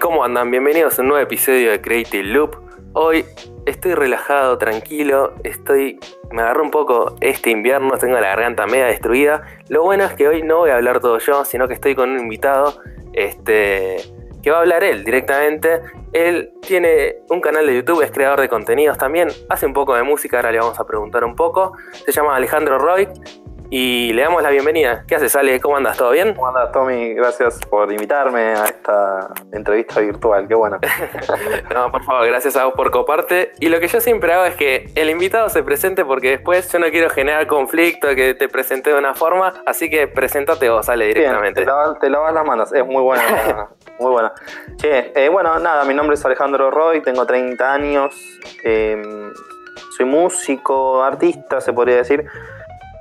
¿cómo andan? Bienvenidos a un nuevo episodio de Creative Loop. Hoy estoy relajado, tranquilo, estoy. Me agarró un poco este invierno, tengo la garganta media destruida. Lo bueno es que hoy no voy a hablar todo yo, sino que estoy con un invitado. Este. que va a hablar él directamente. Él tiene un canal de YouTube, es creador de contenidos también, hace un poco de música, ahora le vamos a preguntar un poco. Se llama Alejandro Roy y le damos la bienvenida. ¿Qué haces, Ale? ¿Cómo andas? ¿Todo bien? ¿Cómo andas, Tommy? Gracias por invitarme a esta entrevista virtual. Qué bueno. no, por favor, gracias a vos por coparte. Y lo que yo siempre hago es que el invitado se presente porque después yo no quiero generar conflicto, que te presente de una forma. Así que preséntate vos, Ale, directamente. te, lavas, las manos. Es muy buena. muy buena. Che, eh, bueno, nada, mi nombre es Alejandro Roy, tengo 30 años. Em, soy músico, artista, se podría decir.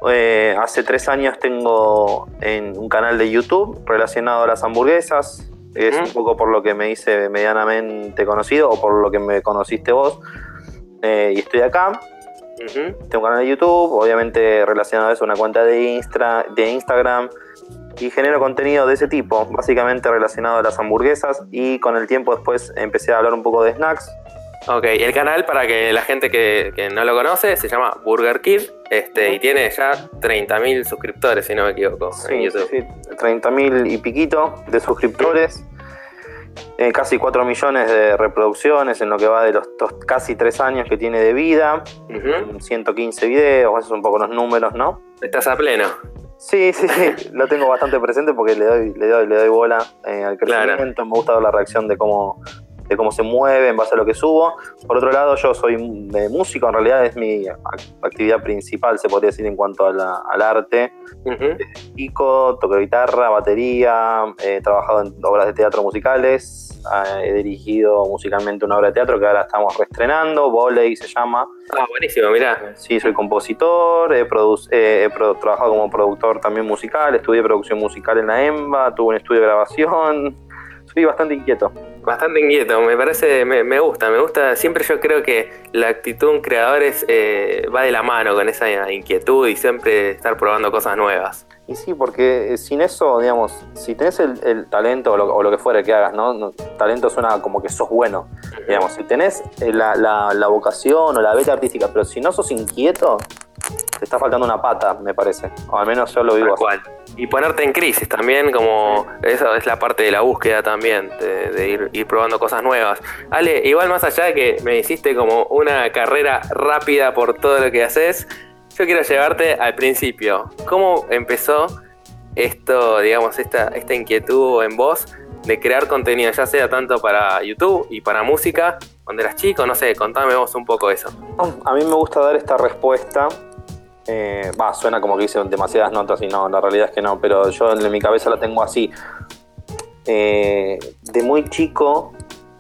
Eh, hace tres años tengo en un canal de YouTube relacionado a las hamburguesas. Es un poco por lo que me hice medianamente conocido o por lo que me conociste vos. Eh, y estoy acá. Tengo un canal de YouTube, obviamente relacionado a eso, una cuenta de, de Instagram. Y genero contenido de ese tipo, básicamente relacionado a las hamburguesas. Y con el tiempo después empecé a hablar un poco de snacks Ok, el canal, para que la gente que, no lo conoce, se llama Burger Kid este, y tiene ya 30.000 suscriptores, si no me equivoco, en YouTube. Sí, 30.000 y piquito de suscriptores, eh, casi 4 millones de reproducciones en lo que va de los casi 3 años que tiene de vida, 115 videos, esos son un poco los números, ¿no? Estás a pleno. Sí, sí, sí, lo tengo bastante presente porque le doy, le doy, le doy bola eh, al crecimiento, me gusta ver la reacción de cómo de cómo se mueve en base a lo que subo. Por otro lado, yo soy músico, en realidad es mi actividad principal, se podría decir, en cuanto al arte. Pico, toco guitarra, batería, he trabajado en obras de teatro musicales, ah, he dirigido musicalmente una obra de teatro que ahora estamos reestrenando, Voley se llama. Ah, buenísimo, mirá. Sí, soy compositor, he, he trabajado como productor también musical, estudié producción musical en la EMBA, tuve un estudio de grabación, soy bastante inquieto. Bastante inquieto, me parece, me, gusta, me gusta. Siempre yo creo que la actitud de un creador eh, va de la mano con esa inquietud y siempre estar probando cosas nuevas. Y sí, porque eh, sin eso, digamos, si tenés el, talento o lo, que fuera que hagas, ¿no? Talento suena como que sos bueno. Digamos, si tenés eh, la, la vocación o la beta artística, pero si no sos inquieto, te está faltando una pata, me parece. O al menos yo lo vivo así. Y ponerte en crisis también, como eso es la parte de la búsqueda también, de, ir, probando cosas nuevas. Ale, igual más allá de que me hiciste como una carrera rápida por todo lo que haces, yo quiero llevarte al principio. ¿Cómo empezó esto, digamos, esta, esta inquietud en vos de crear contenido, ya sea tanto para YouTube y para música, cuando eras chico? No sé, contame vos un poco eso. A mí me gusta dar esta respuesta eh, va, suena como que hice demasiadas notas y no, la realidad es que no, pero yo en mi cabeza la tengo así. Eh, de muy chico,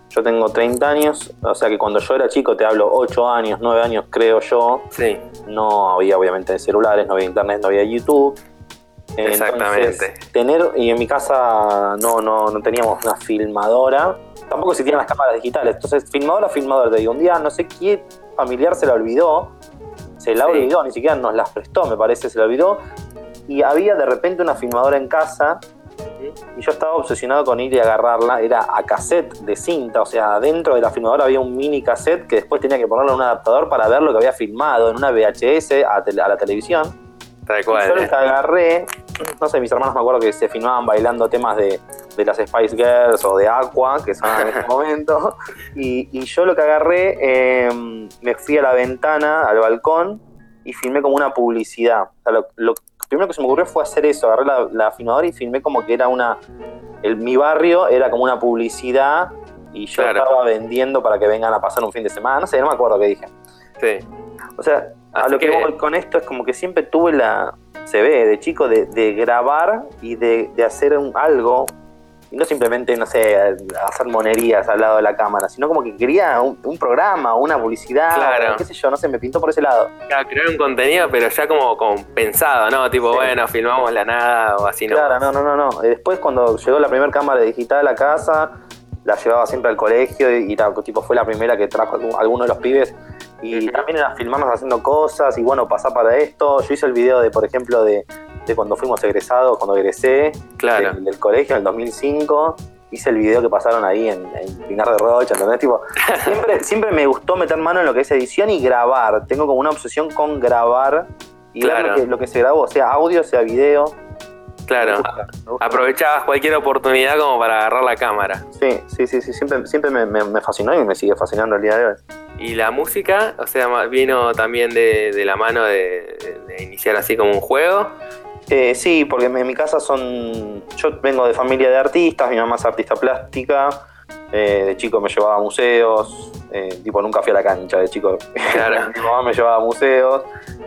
yo tengo 30 años, o sea que cuando yo era chico, te hablo 8 años, 9 años creo yo, sí. no había obviamente celulares, no había internet, no había YouTube. Exactamente. tener, y en mi casa no, no, no teníamos una filmadora, tampoco existían las cámaras digitales, entonces filmadora, filmadora, te digo, un día no sé qué familiar se la olvidó se la olvidó, ni siquiera nos las prestó, me parece, se la olvidó. Y había de repente una filmadora en casa y yo estaba obsesionado con ir y agarrarla. Era a cassette de cinta, o sea, dentro de la filmadora había un mini cassette que después tenía que ponerlo en un adaptador para ver lo que había filmado en una VHS a, la televisión. Tal cual. yo les agarré, no sé, mis hermanos me acuerdo que se filmaban bailando temas de, las Spice Girls o de Aqua, que son en este momento. Y, yo lo que agarré, em, me fui a la ventana, al balcón, y filmé como una publicidad. lo, primero que se me ocurrió fue hacer eso, agarré la, la filmadora y filmé como que era una. El, mi barrio era como una publicidad y yo estaba vendiendo para que vengan a pasar un fin de semana. No sé, no me acuerdo qué dije. Sí. O sea, a lo que, voy con esto es como que siempre tuve la, se ve de chico, de, grabar y de, hacer un, algo, y no simplemente, no sé, hacer monerías al lado de la cámara, sino como que quería un, programa, una publicidad, claro. qué sé yo, no sé, me pintó por ese lado. Claro, crear un contenido, pero ya como, como pensado, ¿no? Tipo, bueno, filmamos la nada o así, ¿no? Claro, no, no, no, no. Después cuando llegó la primera cámara digital a casa, la llevaba siempre al colegio y, tipo fue la primera que trajo alguno de los pibes y también era filmarnos haciendo cosas y bueno, pasar para esto. Yo hice el video de, por ejemplo, de, cuando fuimos egresados, cuando egresé claro. del, colegio en el 2005 hice el video que pasaron ahí en, en Pinar de Rocha, ¿entendés? Tipo, siempre, siempre me gustó meter mano en lo que es edición y grabar. Tengo como una obsesión con grabar y ver Claro. lo que, lo que se grabó, sea audio, sea video. Claro, gusta, aprovechabas cualquier oportunidad como para agarrar la cámara. Sí, sí, sí, sí, siempre, siempre me, me- me fascinó y me sigue fascinando el día de hoy. Y la música, o sea, vino también de, de la mano de, de iniciar así como un juego. Eh, sí, porque en mi casa son. Yo vengo de familia de artistas, mi mamá es artista plástica. eh, de chico me llevaba a museos. eh, tipo, nunca fui a la cancha de chico. Claro. mi mamá me llevaba a museos.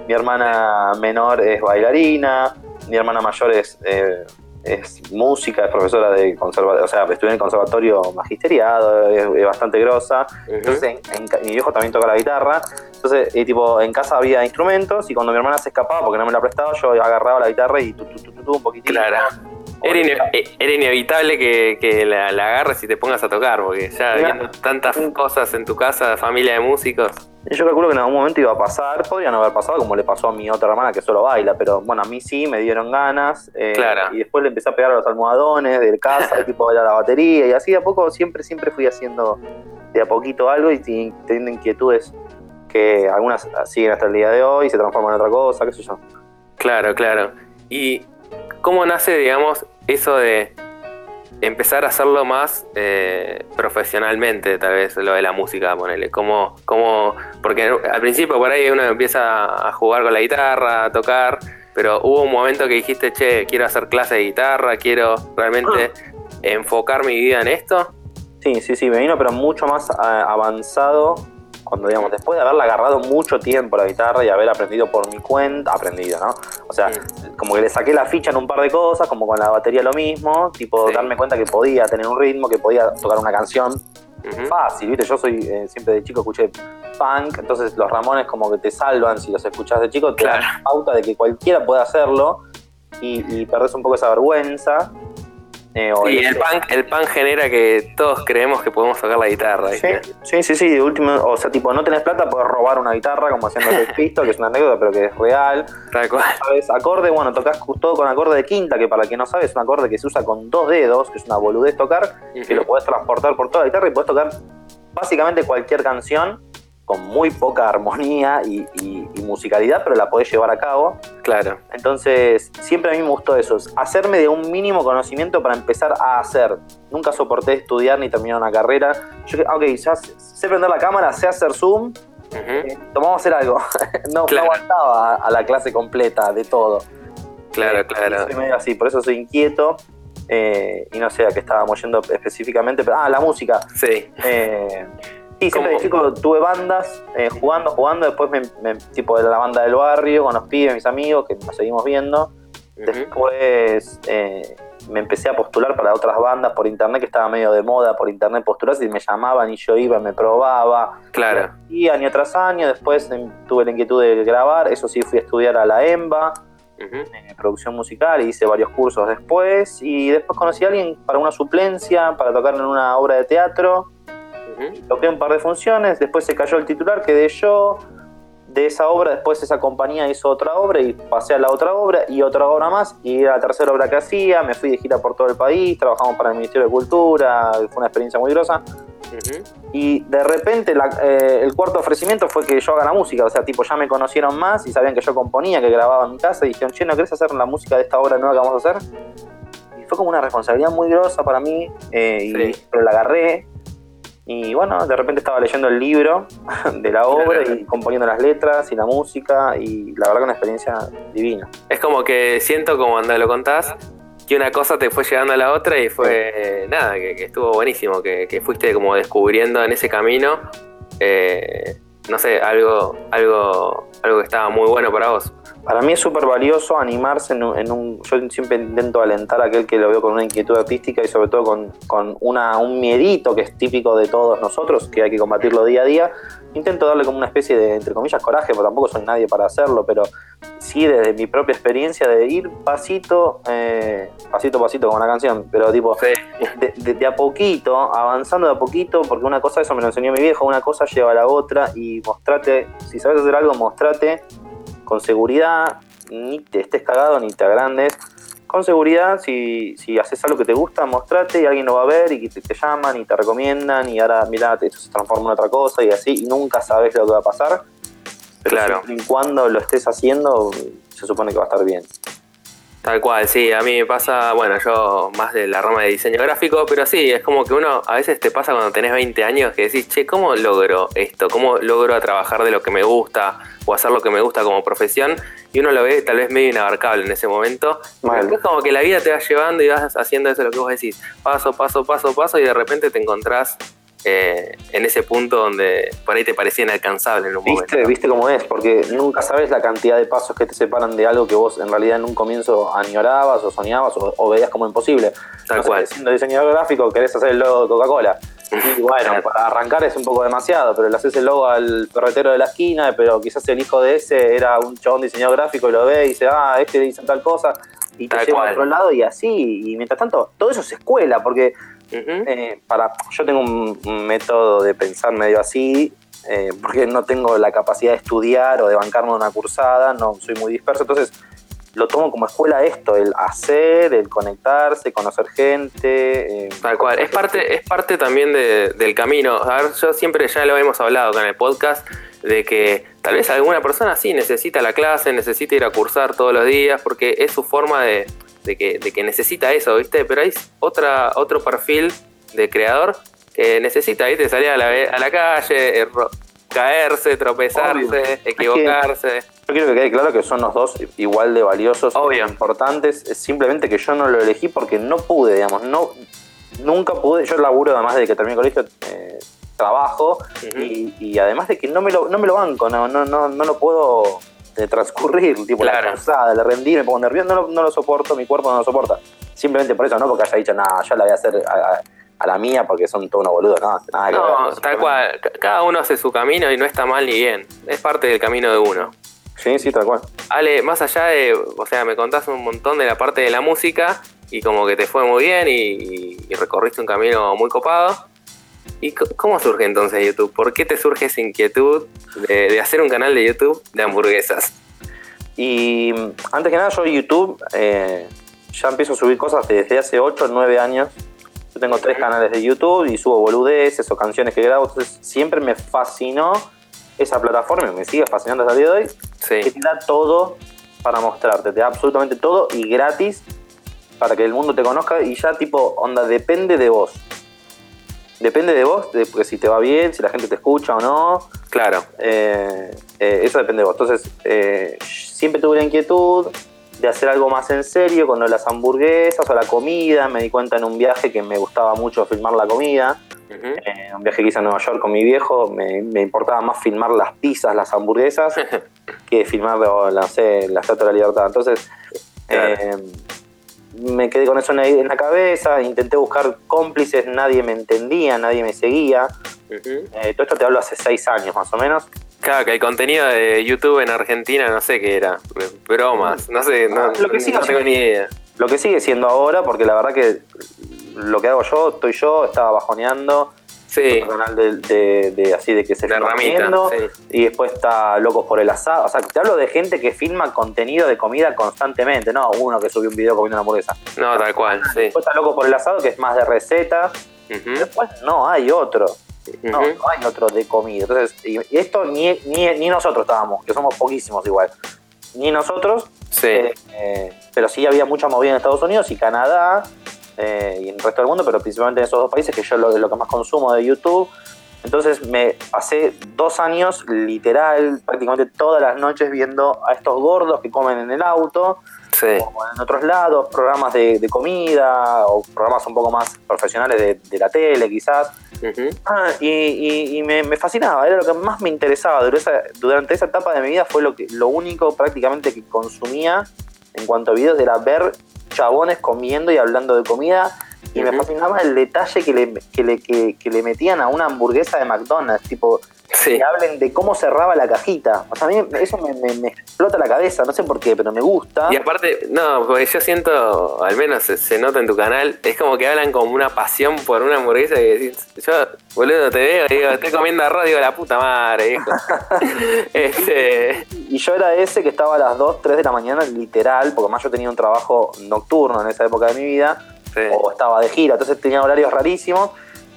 Mi hermana menor es bailarina. Mi hermana mayor es, eh, es música, es profesora de conservatorio. O sea, estudió en el conservatorio magisteriado, es, es bastante grosa. Entonces, en- mi viejo también toca la guitarra. Entonces, eh, tipo, en casa había instrumentos y cuando mi hermana se escapaba porque no me la prestaba, yo agarraba la guitarra y tu, tu, tu, tu, tu, un poquitito. Claro. Era, ine- eh, era inevitable que, que la, la agarres y te pongas a tocar, porque ya viendo tantas cosas en tu casa, familia de músicos. Yo calculo que en algún momento iba a pasar, podría no haber pasado como le pasó a mi otra hermana que solo baila, pero bueno, a mí sí, me dieron ganas. eh, Claro. Y después le empecé a pegar a los almohadones del casa, tipo bailar la batería, y así de a poco siempre, siempre fui haciendo de a poquito algo y teniendo inquietudes que algunas siguen hasta el día de hoy, se transforman en otra cosa, qué sé yo. Claro, claro. ¿Y cómo nace, digamos, eso de empezar a hacerlo más eh, profesionalmente, tal vez, lo de la música, ponele? ¿Cómo, cómo, porque al principio por ahí uno empieza a jugar con la guitarra, a tocar, pero hubo un momento que dijiste, che, quiero hacer clases de guitarra, quiero realmente enfocar mi vida en esto. Sí, sí, sí, me vino pero mucho más ah, avanzado cuando, digamos, después de haberla agarrado mucho tiempo la guitarra y haber aprendido por mi cuenta, aprendido, ¿no? O sea, como que le saqué la ficha en un par de cosas, como con la batería lo mismo, tipo Sí. darme cuenta que podía tener un ritmo, que podía tocar una canción fácil, ¿viste? Yo soy, eh, siempre de chico escuché punk, entonces los Ramones como que te salvan si los escuchás de chico, te Claro. dan pauta de que cualquiera puede hacerlo y, y perdés un poco esa vergüenza. Eh, Y el- punk, el punk genera que todos creemos que podemos tocar la guitarra, Sí, sí, sí, sí, de último, o sea, tipo, no tenés plata, podés robar una guitarra como haciendo el pisto, que es una anécdota, pero que es real. Tal cual. ¿Sabes? Acorde, bueno, tocas todo con acorde de quinta, que para que no sabe es un acorde que se usa con dos dedos, que es una boludez tocar, que lo podés transportar por toda la guitarra y podés tocar básicamente cualquier canción con muy poca armonía y, y- y musicalidad, pero la podés llevar a cabo. Claro. Entonces, siempre a mí me gustó eso, es hacerme de un mínimo conocimiento para empezar a hacer. Nunca soporté estudiar ni terminar una carrera. Yo, que- ok, ya sé, sé prender la cámara, sé hacer zoom, eh, a hacer algo. no, Claro. no aguantaba a, la clase completa de todo. Claro, Eh, claro. y soy medio así, por eso soy inquieto. eh, y no sé a qué estábamos yendo específicamente, pero ah, la música. Sí. Eh, sí, siempre de chico tuve bandas, eh, jugando, jugando, después me, me- tipo de la banda del barrio, con los pibes, mis amigos, que nos seguimos viendo. Después eh, me empecé a postular para otras bandas por internet, que estaba medio de moda por internet postularse, y me llamaban y yo iba, me probaba. Claro. Y año tras año, después em, tuve la inquietud de grabar, eso sí, fui a estudiar a la EMBA, en producción musical, y hice varios cursos después, y después conocí a alguien para una suplencia, para tocar en una obra de teatro, Ujú. toqué un par de funciones, después se cayó el titular, quedé yo. De esa obra, después esa compañía hizo otra obra y pasé a la otra obra y otra obra más. Y era la tercera obra que hacía. Me fui de gira por todo el país, trabajamos para el Ministerio de Cultura, fue una experiencia muy grosa. Ujú. Y de repente la- eh, el cuarto ofrecimiento fue que yo haga la música. O sea, tipo, ya me conocieron más y sabían que yo componía, que grababa en mi casa. Y dijeron, che, ¿no querés hacer la música de esta obra nueva que vamos a hacer? Y fue como una responsabilidad muy grosa para mí. eh, y- Sí. pero la agarré. Y bueno, de repente estaba leyendo el libro de la obra y componiendo las letras y la música. Y la verdad que una experiencia divina. Es como que siento como cuando lo contás que una cosa te fue llegando a la otra y fue nada, que, que estuvo buenísimo, que, que fuiste como descubriendo en ese camino, eh, no sé, algo, algo, algo que estaba muy bueno para vos. Para mí es súper valioso animarse en un, en un- Yo siempre intento alentar a aquel que lo veo con una inquietud artística y sobre todo con, con una, un miedito que es típico de todos nosotros, que hay que combatirlo día a día. Intento darle como una especie de, entre comillas, coraje, porque tampoco soy nadie para hacerlo, pero sí desde mi propia experiencia de ir pasito, eh, pasito a pasito como una canción, pero tipo, Sí, de, de- de a poquito, avanzando de a poquito, porque una cosa, eso me lo enseñó mi viejo, una cosa lleva a la otra y mostrate, si sabes hacer algo, mostrate con seguridad, ni te estés cagado ni te agrandes, con seguridad, si, si haces algo que te gusta, mostrate y alguien lo va a ver y te, te llaman y te recomiendan y ahora, mira, esto se transforma en otra cosa y así, y nunca sabes lo que va a pasar. Pero Claro. siempre y cuando lo estés haciendo, se supone que va a estar bien. Tal cual, sí, a mí me pasa, bueno, yo más de la rama de diseño gráfico, pero sí, es como que uno, a veces te pasa cuando tenés 20 años que decís, che, ¿cómo logro esto? ¿Cómo logro trabajar de lo que me gusta o hacer lo que me gusta como profesión? Y uno lo ve tal vez medio inabarcable en ese momento. Pero después como que la vida te va llevando y vas haciendo eso lo que vos decís, paso, paso, paso, paso, y de repente te encontrás eh, en ese punto donde por ahí te parecía inalcanzable en un ¿Viste? momento. ¿Viste cómo es? Porque nunca sabes la cantidad de pasos que te separan de algo que vos en realidad en un comienzo añorabas o soñabas o, o veías como imposible. Tal No sé, cual. Siendo diseñador gráfico, querés hacer el logo de Coca-Cola. Y bueno, Claro. para arrancar es un poco demasiado, pero le haces el logo al ferretero de la esquina, pero quizás el hijo de ese era un chabón diseñador gráfico y lo ve y dice, ah, este dice tal cosa, y te Tal lleva cual. a otro lado y así. Y mientras tanto, todo eso es escuela, porque Eh, para, yo tengo un, un método de pensar medio así, eh, porque no tengo la capacidad de estudiar o de bancarme una cursada, no soy muy disperso, entonces lo tomo como escuela esto, el hacer, el conectarse, conocer gente. eh, Tal cual, es parte, es parte también de- del camino. A ver, yo siempre ya lo hemos hablado con el podcast, de que tal vez alguna persona sí necesita la clase, necesita ir a cursar todos los días, porque es su forma de, de que, de que necesita eso, ¿viste? Pero hay otra, otro perfil de creador que necesita, ¿viste? Salir a la, a la calle, erro- caerse, tropezarse, Obvio. Es que- equivocarse. Yo quiero que quede claro que son los dos igual de valiosos, Obvio. e importantes. Es simplemente que yo no lo elegí porque no pude, digamos, no, nunca pude. Yo laburo además de que terminé el colegio, eh, trabajo y, y además de que no me lo, no me lo banco, no, no, no, no lo puedo eh, transcurrir, tipo la cansada, la rendir, me pongo nervioso, no, lo- no lo soporto, mi cuerpo no lo soporta. Simplemente por eso, no porque haya dicho, nada, yo la voy a hacer a, a- a la mía porque son todos unos boludos, no, nada que No, ver, tal cual, ca- cada uno hace su camino y no está mal ni bien, es parte del camino de uno. Sí, sí, tal cual. Ale, más allá de, o sea, me contás un montón de la parte de la música y como que te fue muy bien y, y recorriste un camino muy copado. ¿Y cómo surge entonces YouTube? ¿Por qué te surge esa inquietud de, de hacer un canal de YouTube de hamburguesas? Y mm, antes que nada, yo YouTube eh, ya empiezo a subir cosas desde hace 8 o 9 años. Yo tengo tres canales de YouTube y subo boludeces o canciones que grabo. Entonces siempre me fascinó esa plataforma y me sigue fascinando hasta el día de hoy. Que Sí, te da todo para mostrarte, te da absolutamente todo y gratis para que el mundo te conozca y ya tipo, onda, depende de vos. Depende de vos, de porque si te va bien, si la gente te escucha o no. claro. Eh, eh, eso depende de vos. Entonces, eh, siempre tuve la inquietud de hacer algo más en serio con las hamburguesas o la comida. Me di cuenta en un viaje que me gustaba mucho filmar la comida. Eh, un viaje que hice a Nueva York con mi viejo, me, me importaba más filmar las pizzas, las hamburguesas, que filmar no sé, la Estatua de la Libertad. Entonces, Claro. Me quedé con eso en la, cabeza, intenté buscar cómplices, nadie me entendía, nadie me seguía. Eh, todo esto te hablo hace seis años más o menos. Claro, que el contenido de YouTube en Argentina no sé qué era. Bromas, no sé, no, Lo que sí no tengo ni idea. Lo que sigue siendo ahora, porque la verdad que lo que hago yo, estoy yo, estaba bajoneando. Sí, Un canal de, de- de- así de que se ramita. comiendo, sí. Y después está Locos por el Asado. O sea, te hablo de gente que filma contenido de comida constantemente, no uno que subió un video comiendo una hamburguesa. No, tal cual, sí. Después está Locos por el Asado, que es más de recetas. Después no hay otro. No, no hay otro de comida. Entonces, y, y esto ni, ni, ni nosotros estábamos, que somos poquísimos igual. Ni nosotros, Sí. eh, eh, pero sí había mucha movida en Estados Unidos y Canadá eh, y en el resto del mundo, pero principalmente en esos dos países que yo lo, lo que más consumo de YouTube. Entonces me pasé dos años literal, prácticamente todas las noches viendo a estos gordos que comen en el auto Sí. o en otros lados, programas de, de comida o programas un poco más profesionales de, de la tele quizás. Ujú. Ah, y y- y me, me fascinaba, era lo que más me interesaba. Durante esa, durante esa etapa de mi vida fue lo, que, lo único prácticamente que consumía en cuanto a videos, era ver chabones comiendo y hablando de comida. Y me fascinaba el detalle que le, que, le, que, que le metían a una hamburguesa de McDonald's. Tipo, que hablen de cómo cerraba la cajita. O sea, a mí eso me, me, explota la cabeza, no sé por qué, pero me gusta. Y aparte, no, porque yo siento, al menos se, nota en tu canal, es como que hablan como una pasión por una hamburguesa y decís, yo, boludo, te veo, digo, estoy comiendo arroz, digo, la puta madre, hijo. este... Y yo era ese que estaba a las 2, 3 de la mañana, literal, porque más yo tenía un trabajo nocturno en esa época de mi vida, o estaba de gira, entonces tenía horarios rarísimos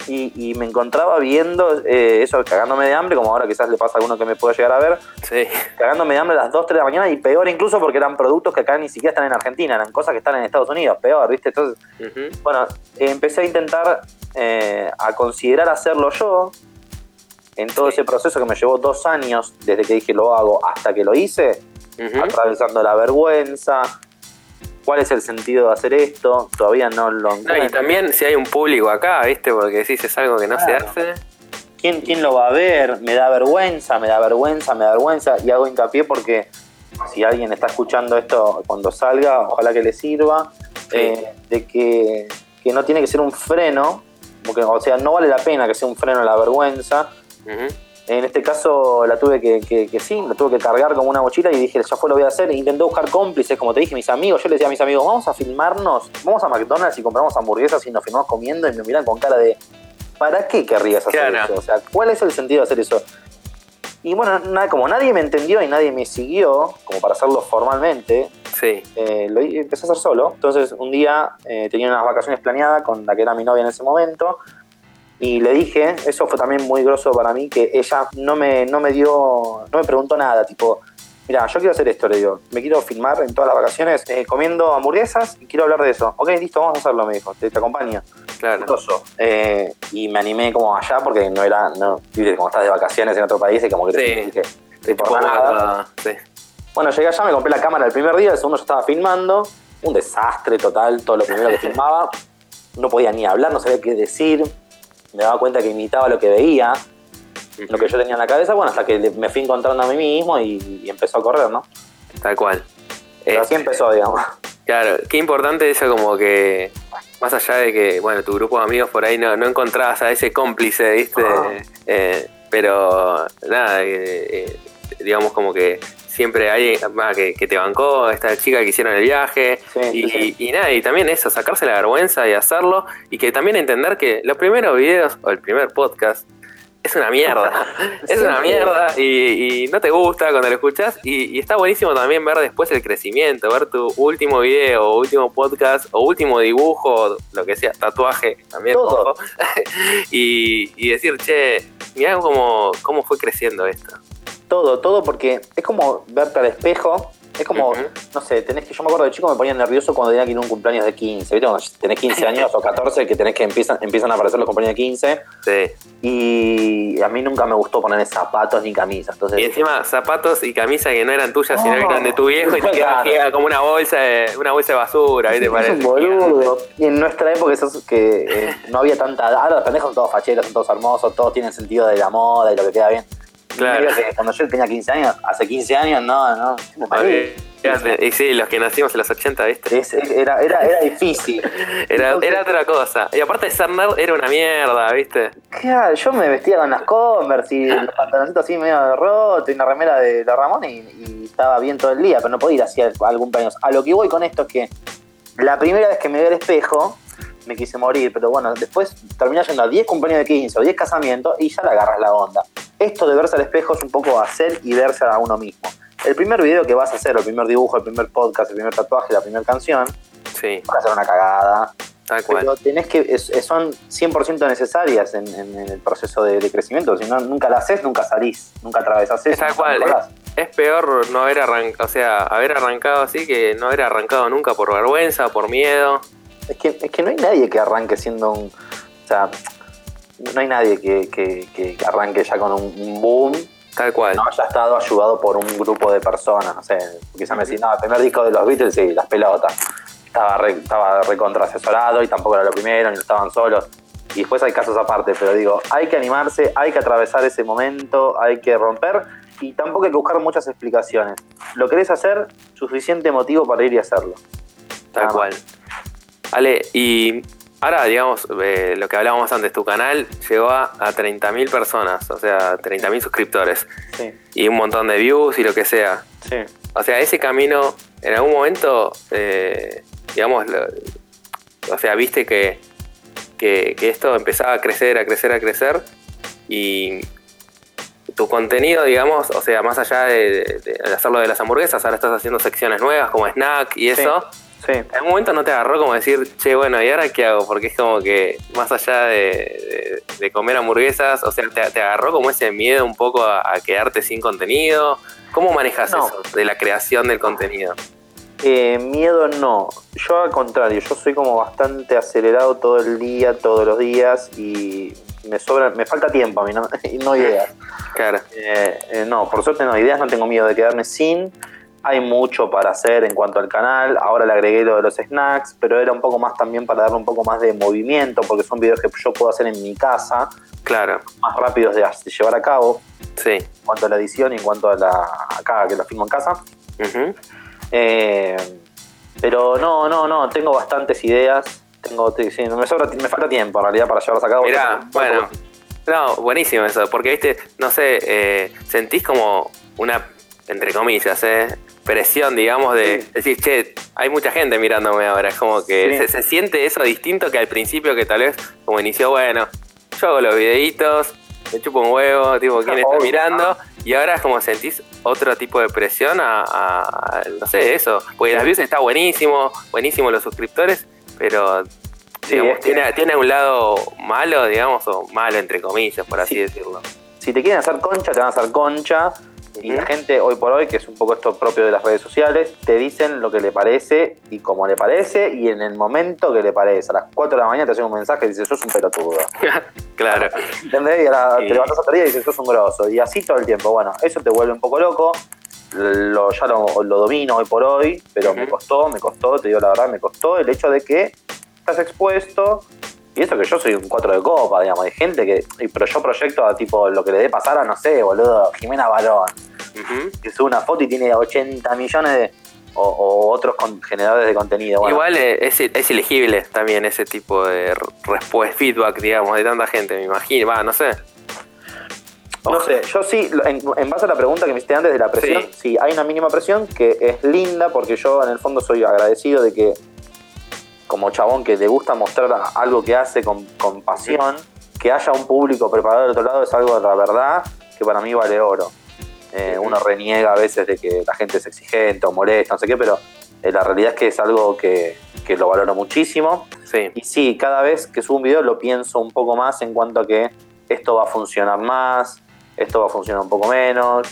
y, me encontraba viendo eh, eso, cagándome de hambre, como ahora quizás le pasa a alguno que me pueda llegar a ver. Sí. Cagándome de hambre a las 2, 3 de la mañana y peor incluso porque eran productos que acá ni siquiera están en Argentina, eran cosas que están en Estados Unidos, peor, ¿viste? Entonces, bueno, empecé a intentar eh, a considerar hacerlo yo. En todo ese proceso que me llevó dos años desde que dije lo hago hasta que lo hice, atravesando la vergüenza, cuál es el sentido de hacer esto, todavía no lo encuentro. y también si hay un público acá, ¿viste? Porque decís es algo que no se hace. ¿Quién, ¿Quién lo va a ver? Me da vergüenza, me da vergüenza, me da vergüenza. Y hago hincapié porque si alguien está escuchando esto cuando salga, ojalá que le sirva, eh, de que, no tiene que ser un freno, porque, o sea, no vale la pena que sea un freno la vergüenza. En este caso la tuve que, que, sí, la tuve que cargar como una mochila y dije, ya fue, lo voy a hacer. E intenté buscar cómplices, como te dije, mis amigos. Yo les decía a mis amigos, vamos a filmarnos, vamos a McDonald's y compramos hamburguesas y nos filmamos comiendo y me miran con cara de, ¿para qué querrías hacer eso? O sea, ¿cuál es el sentido de hacer eso? Y bueno, nada, como nadie me entendió y nadie me siguió, como para hacerlo formalmente, sí. Eh, lo empecé a hacer solo. Entonces, un día eh, tenía unas vacaciones planeadas con la que era mi novia en ese momento y le dije, eso fue también muy groso para mí, que ella no me, no me dio, no me preguntó nada, tipo, mira, yo quiero hacer esto, le digo, me quiero filmar en todas las vacaciones eh, comiendo hamburguesas y quiero hablar de eso. Ok, listo, vamos a hacerlo, me dijo, te, te acompaño. Claro. Eh, y me animé como allá porque no era, no, como estás de vacaciones en otro país y como que sí. te, te, nada. Sí. Bueno, llegué allá, me compré la cámara el primer día, el segundo yo estaba filmando, un desastre total, todo lo primero que filmaba, no podía ni hablar, no sabía qué decir me daba cuenta que imitaba lo que veía, lo que yo tenía en la cabeza, bueno, hasta que me fui encontrando a mí mismo y, empezó a correr, ¿no? Tal cual. Pero así empezó, digamos. Claro, qué importante eso como que, más allá de que, bueno, tu grupo de amigos por ahí no, no encontrabas a ese cómplice, ¿viste? Ah. Eh, pero nada, eh, eh, digamos como que siempre hay que, que, te bancó, esta chica que hicieron el viaje, y, nada, y también eso, sacarse la vergüenza y hacerlo, y que también entender que los primeros videos o el primer podcast es una mierda, es una mierda y, no te gusta cuando lo escuchas, y, está buenísimo también ver después el crecimiento, ver tu último video, o último podcast, o último dibujo, lo que sea, tatuaje también, Todo. y, decir, che, mirá cómo, cómo fue creciendo esto todo, todo, porque es como verte al espejo. Es como, no sé, tenés que, yo me acuerdo de chico me ponía nervioso cuando tenía que ir a un cumpleaños de 15. ¿Viste? Cuando tenés 15 años o 14 que tenés que empiezan, empiezan a aparecer los cumpleaños de 15. Sí. Y a mí nunca me gustó poner zapatos ni camisas. Entonces, y encima zapatos y camisas que no eran tuyas, sino que eran de tu viejo y te quedaba como una bolsa de, una bolsa de basura, ¿viste? Parece. boludo. Y en nuestra época eso que eh, no había tanta... Ahora los pendejos son todos facheros, son todos hermosos, todos tienen sentido de la moda y lo que queda bien. Claro. cuando yo tenía 15 años, hace 15 años, no, no. Y sí, los que nacimos en los 80, ¿viste? era, era, era difícil. era, era otra cosa. Y aparte de ser nerd, era una mierda, ¿viste? Claro, yo me vestía con las Converse y los pantaloncitos así medio rotos y una remera de, la Ramón y, estaba bien todo el día, pero no podía ir así a algún cumpleaños. A lo que voy con esto es que la primera vez que me vi al espejo, me quise morir, pero bueno, después terminé yendo a 10 cumpleaños de 15 o 10 casamientos y ya le agarras la onda. Esto de verse al espejo es un poco hacer y verse a uno mismo. El primer video que vas a hacer, el primer dibujo, el primer podcast, el primer tatuaje, la primera canción, sí. va a ser una cagada. Tal cual. Pero tenés que, son 100% necesarias en, el proceso de, crecimiento. Si no, nunca la haces, nunca salís, nunca atravesás eso. Tal cual. Es, peor no haber arrancado, o sea, haber arrancado así que no haber arrancado nunca por vergüenza, por miedo. Es que, es que no hay nadie que arranque siendo un. O sea, no hay nadie que, que, arranque ya con un boom. Tal cual. No haya estado ayudado por un grupo de personas. No sé, quizás me decís, no, el primer disco de los Beatles, sí, las pelotas. Estaba, re, estaba recontra asesorado y tampoco era lo primero, ni estaban solos. Y después hay casos aparte, pero digo, hay que animarse, hay que atravesar ese momento, hay que romper y tampoco hay que buscar muchas explicaciones. Lo querés hacer, suficiente motivo para ir y hacerlo. Tal cual. Ale, y Ahora, digamos, eh, lo que hablábamos antes, tu canal llegó a, a 30.000 personas, o sea, 30.000 suscriptores. Sí, Y un montón de views y lo que sea. sí. O sea, ese camino, en algún momento, eh, digamos, lo- o sea, viste que, que, que esto empezaba a crecer, a crecer, a crecer. Y tu contenido, digamos, o sea, más allá de, de- de hacerlo de las hamburguesas, ahora estás haciendo secciones nuevas como snack y eso. Sí. ¿En algún momento no te agarró como decir, che, bueno, ¿y ahora qué hago? Porque es como que más allá de, de- de comer hamburguesas, o sea, te, te agarró como ese miedo un poco a, a quedarte sin contenido. ¿Cómo manejas No. eso de la creación del contenido? Eh, miedo no. Yo al contrario, yo soy como bastante acelerado todo el día, todos los días y me sobra, me falta tiempo a mí, no, y no ideas. Claro, Eh, eh, no, por suerte no, ideas no tengo miedo de quedarme sin. Hay mucho para hacer en cuanto al canal. Ahora le agregué lo de los snacks, pero era un poco más también para darle un poco más de movimiento, porque son videos que yo puedo hacer en mi casa, claro, más rápidos de, llevar a cabo, sí. en cuanto a la edición y en cuanto a la acá que la filmo en casa. Eh, pero no, no, no, tengo bastantes ideas. Tengo, sí, me, sobra, me falta tiempo en realidad para llevarlas a cabo. Mirá, bueno, no, buenísimo eso, porque viste, no sé, eh, sentís como una, entre comillas, eh, presión, digamos, de Sí. decir, che, hay mucha gente mirándome ahora, es como que Sí. se, se siente eso distinto que al principio que tal vez como inició, bueno, yo hago los videitos, me chupo un huevo, tipo, ¿quién está Obvio, mirando? Y ahora es como sentís otro tipo de presión a, a- a- no sé, eso, porque las views está buenísimo, buenísimo los suscriptores, pero Sí, digamos, es que- tiene, tiene un lado malo, digamos, o malo entre comillas, por así Sí. decirlo. Si te quieren hacer concha, te van a hacer concha. Y la gente hoy por hoy, que es un poco esto propio de las redes sociales, te dicen lo que le parece y como le parece y en el momento que le parece. A las 4 de la mañana te hacen un mensaje y dices, sos un pelotudo. claro, ¿Entendés? Y ahora Sí. te levantas otro día y dices, sos un grosso. Y así todo el tiempo. Bueno, eso te vuelve un poco loco. Lo, ya lo, lo domino hoy por hoy, pero me costó, me costó, te digo la verdad, me costó el hecho de que estás expuesto. Y eso que yo soy un cuatro de copa, digamos, hay gente que. Pero yo proyecto a tipo lo que le dé pasar a, no sé, boludo, Jimena Barón, Que sube una foto y tiene 80 millones de. o, o otros con- generadores de contenido. Bueno, Igual es, es elegible también ese tipo de respuesta, feedback, digamos, de tanta gente, me imagino, va, no sé. No sé, yo sí, en, en base a la pregunta que me hiciste antes de la presión, Sí. sí. hay una mínima presión que es linda porque yo en el fondo soy agradecido de que, como chabón que le gusta mostrar algo que hace con, con pasión, que haya un público preparado del otro lado es algo de la verdad que para mí vale oro. Eh, uno reniega a veces de que la gente es exigente o molesta, no sé qué, pero eh, la realidad es que es algo que, que lo valoro muchísimo. Sí, Y sí, cada vez que subo un video lo pienso un poco más en cuanto a que esto va a funcionar más, esto va a funcionar un poco menos,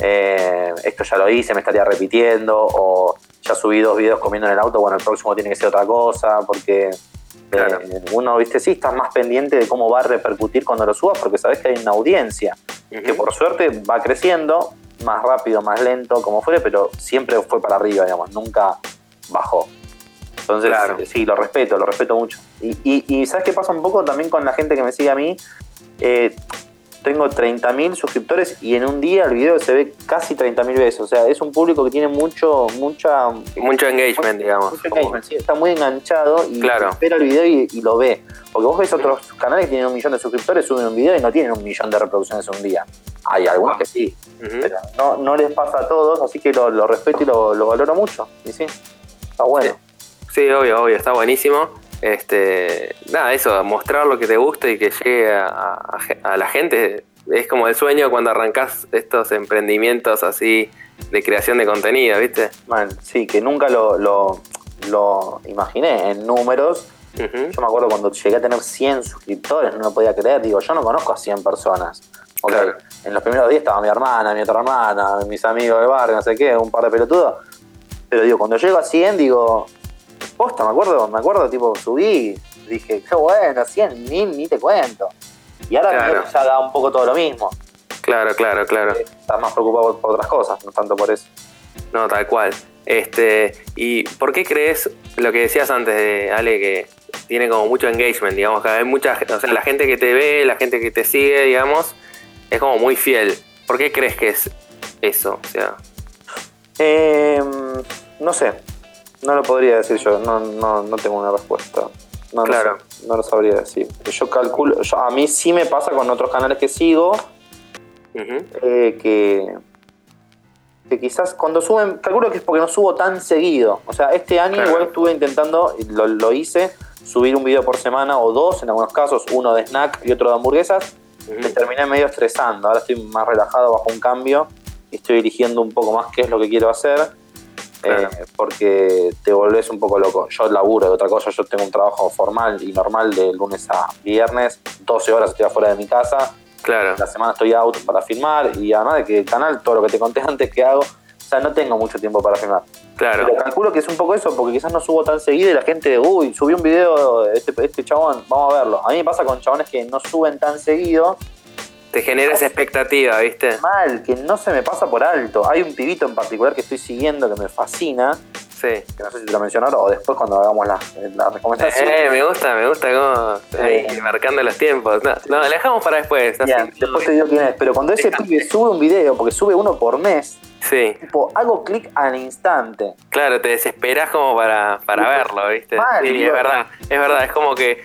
eh, esto ya lo hice, me estaría repitiendo, o ya subí dos videos comiendo en el auto, bueno, el próximo tiene que ser otra cosa, porque eh, uno, viste, sí, estás más pendiente de cómo va a repercutir cuando lo subas, porque sabes que hay una audiencia que por suerte va creciendo, más rápido, más lento, como fuere, pero siempre fue para arriba, digamos, nunca bajó. Entonces, Claro. eh, sí, lo respeto, lo respeto mucho. Y, y, y ¿sabes qué pasa un poco también con la gente que me sigue a mí? Eh, tengo 30.000 suscriptores y en un día el video se ve casi 30.000 veces. O sea, es un público que tiene mucho, mucha, mucho engagement, digamos. mucho engagement, sí, está muy enganchado y Claro. espera el video y, y lo ve. Porque vos ves otros canales que tienen un millón de suscriptores, suben un video y no tienen un millón de reproducciones en un día. Hay algunos que sí, pero no, no les pasa a todos, así que lo, lo respeto y lo, lo valoro mucho. Y sí, está bueno. Sí, obvio, obvio, está buenísimo. Este, nada, eso, mostrar lo que te gusta y que llegue a, a- a la gente. Es como el sueño cuando arrancás estos emprendimientos así de creación de contenido, ¿viste? Man, sí, que nunca lo, lo, lo imaginé en números. Yo me acuerdo cuando llegué a tener 100 suscriptores, no lo podía creer. Digo, yo no conozco a 100 personas. Ok, Claro. En los primeros días estaba mi hermana, mi otra hermana, mis amigos del barrio, no sé qué, un par de pelotudos. Pero digo, cuando llego a 100, digo, posta, me acuerdo, me acuerdo, tipo, subí, dije, qué bueno, 100 mil, ni te cuento. Y ahora Claro. ya da un poco todo lo mismo. Claro, claro, claro. Estás más preocupado por, por otras cosas, no tanto por eso. No, tal cual. Este, ¿y por qué crees lo que decías antes de Ale que tiene como mucho engagement, digamos, que hay mucha, o sea, la gente que te ve, la gente que te sigue, digamos, es como muy fiel. ¿Por qué crees que es eso? O sea, Eh, no sé, no lo podría decir yo, no, no, no tengo una respuesta. No, no Claro. sé. no lo sabría decir. Yo calculo, a mí sí me pasa con otros canales que sigo, eh, que, que quizás cuando suben, calculo que es porque no subo tan seguido. O sea, este año igual estuve intentando, lo, lo hice, subir un video por semana o dos, en algunos casos, uno de snack y otro de hamburguesas. Me terminé medio estresando, ahora estoy más relajado bajo un cambio y estoy eligiendo un poco más qué es lo que quiero hacer. Eh, porque te volvés un poco loco. Yo laburo de otra cosa, yo tengo un trabajo formal y normal de lunes a viernes, 12 horas estoy afuera de mi casa. Claro. La semana estoy out para filmar y además de que el canal, todo lo que te conté antes que hago, o sea, no tengo mucho tiempo para filmar. Claro. Pero calculo que es un poco eso, porque quizás no subo tan seguido y la gente, uy, subí un video, este, este chabón, vamos a verlo. A mí me pasa con chabones que no suben tan seguido te genera esa expectativa, ¿viste? Mal, que no se me pasa por alto. Hay un pibito en particular que estoy siguiendo que me fascina. Sí. Que no sé si te lo mencionaron o después cuando hagamos la, la recomendación. Eh, me gusta, me gusta cómo ahí, marcando los tiempos. No, no, la dejamos para después. Bien, después te digo quién es. Pero cuando ese pibe sube un video, porque sube uno por mes, Sí. Tipo, hago clic al instante. Claro, te desesperas como para, para verlo, ¿viste? Mal, sí, es verdad, es verdad, es como que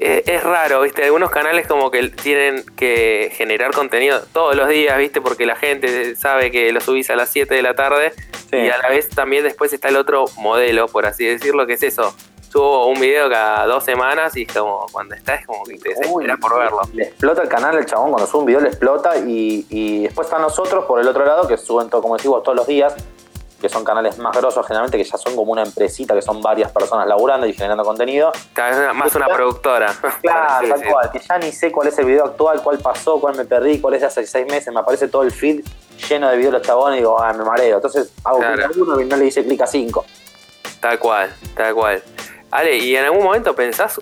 es raro, ¿viste? Algunos canales como que tienen que generar contenido todos los días, ¿viste? Porque la gente sabe que lo subís a las 7 de la tarde y a la vez también después está el otro modelo, por así decirlo, que es eso. Subo un video cada dos semanas y como cuando está es como que te desesperas por verlo. Le explota el canal el chabón cuando sube un video, le explota y, y después están nosotros por el otro lado que suben todo, como decimos, todos los días que son canales más grosos generalmente, que ya son como una empresita, que son varias personas laburando y generando contenido. Cada vez más una productora. Claro, tal cual, que ya ni sé cuál es el video actual, cuál pasó, cuál me perdí, cuál es de hace seis meses, me aparece todo el feed lleno de videos de los chabones y digo, ah, me mareo. Entonces hago clic a uno y no le dice clic a cinco. Tal cual, tal cual. Ale, ¿y en algún momento pensás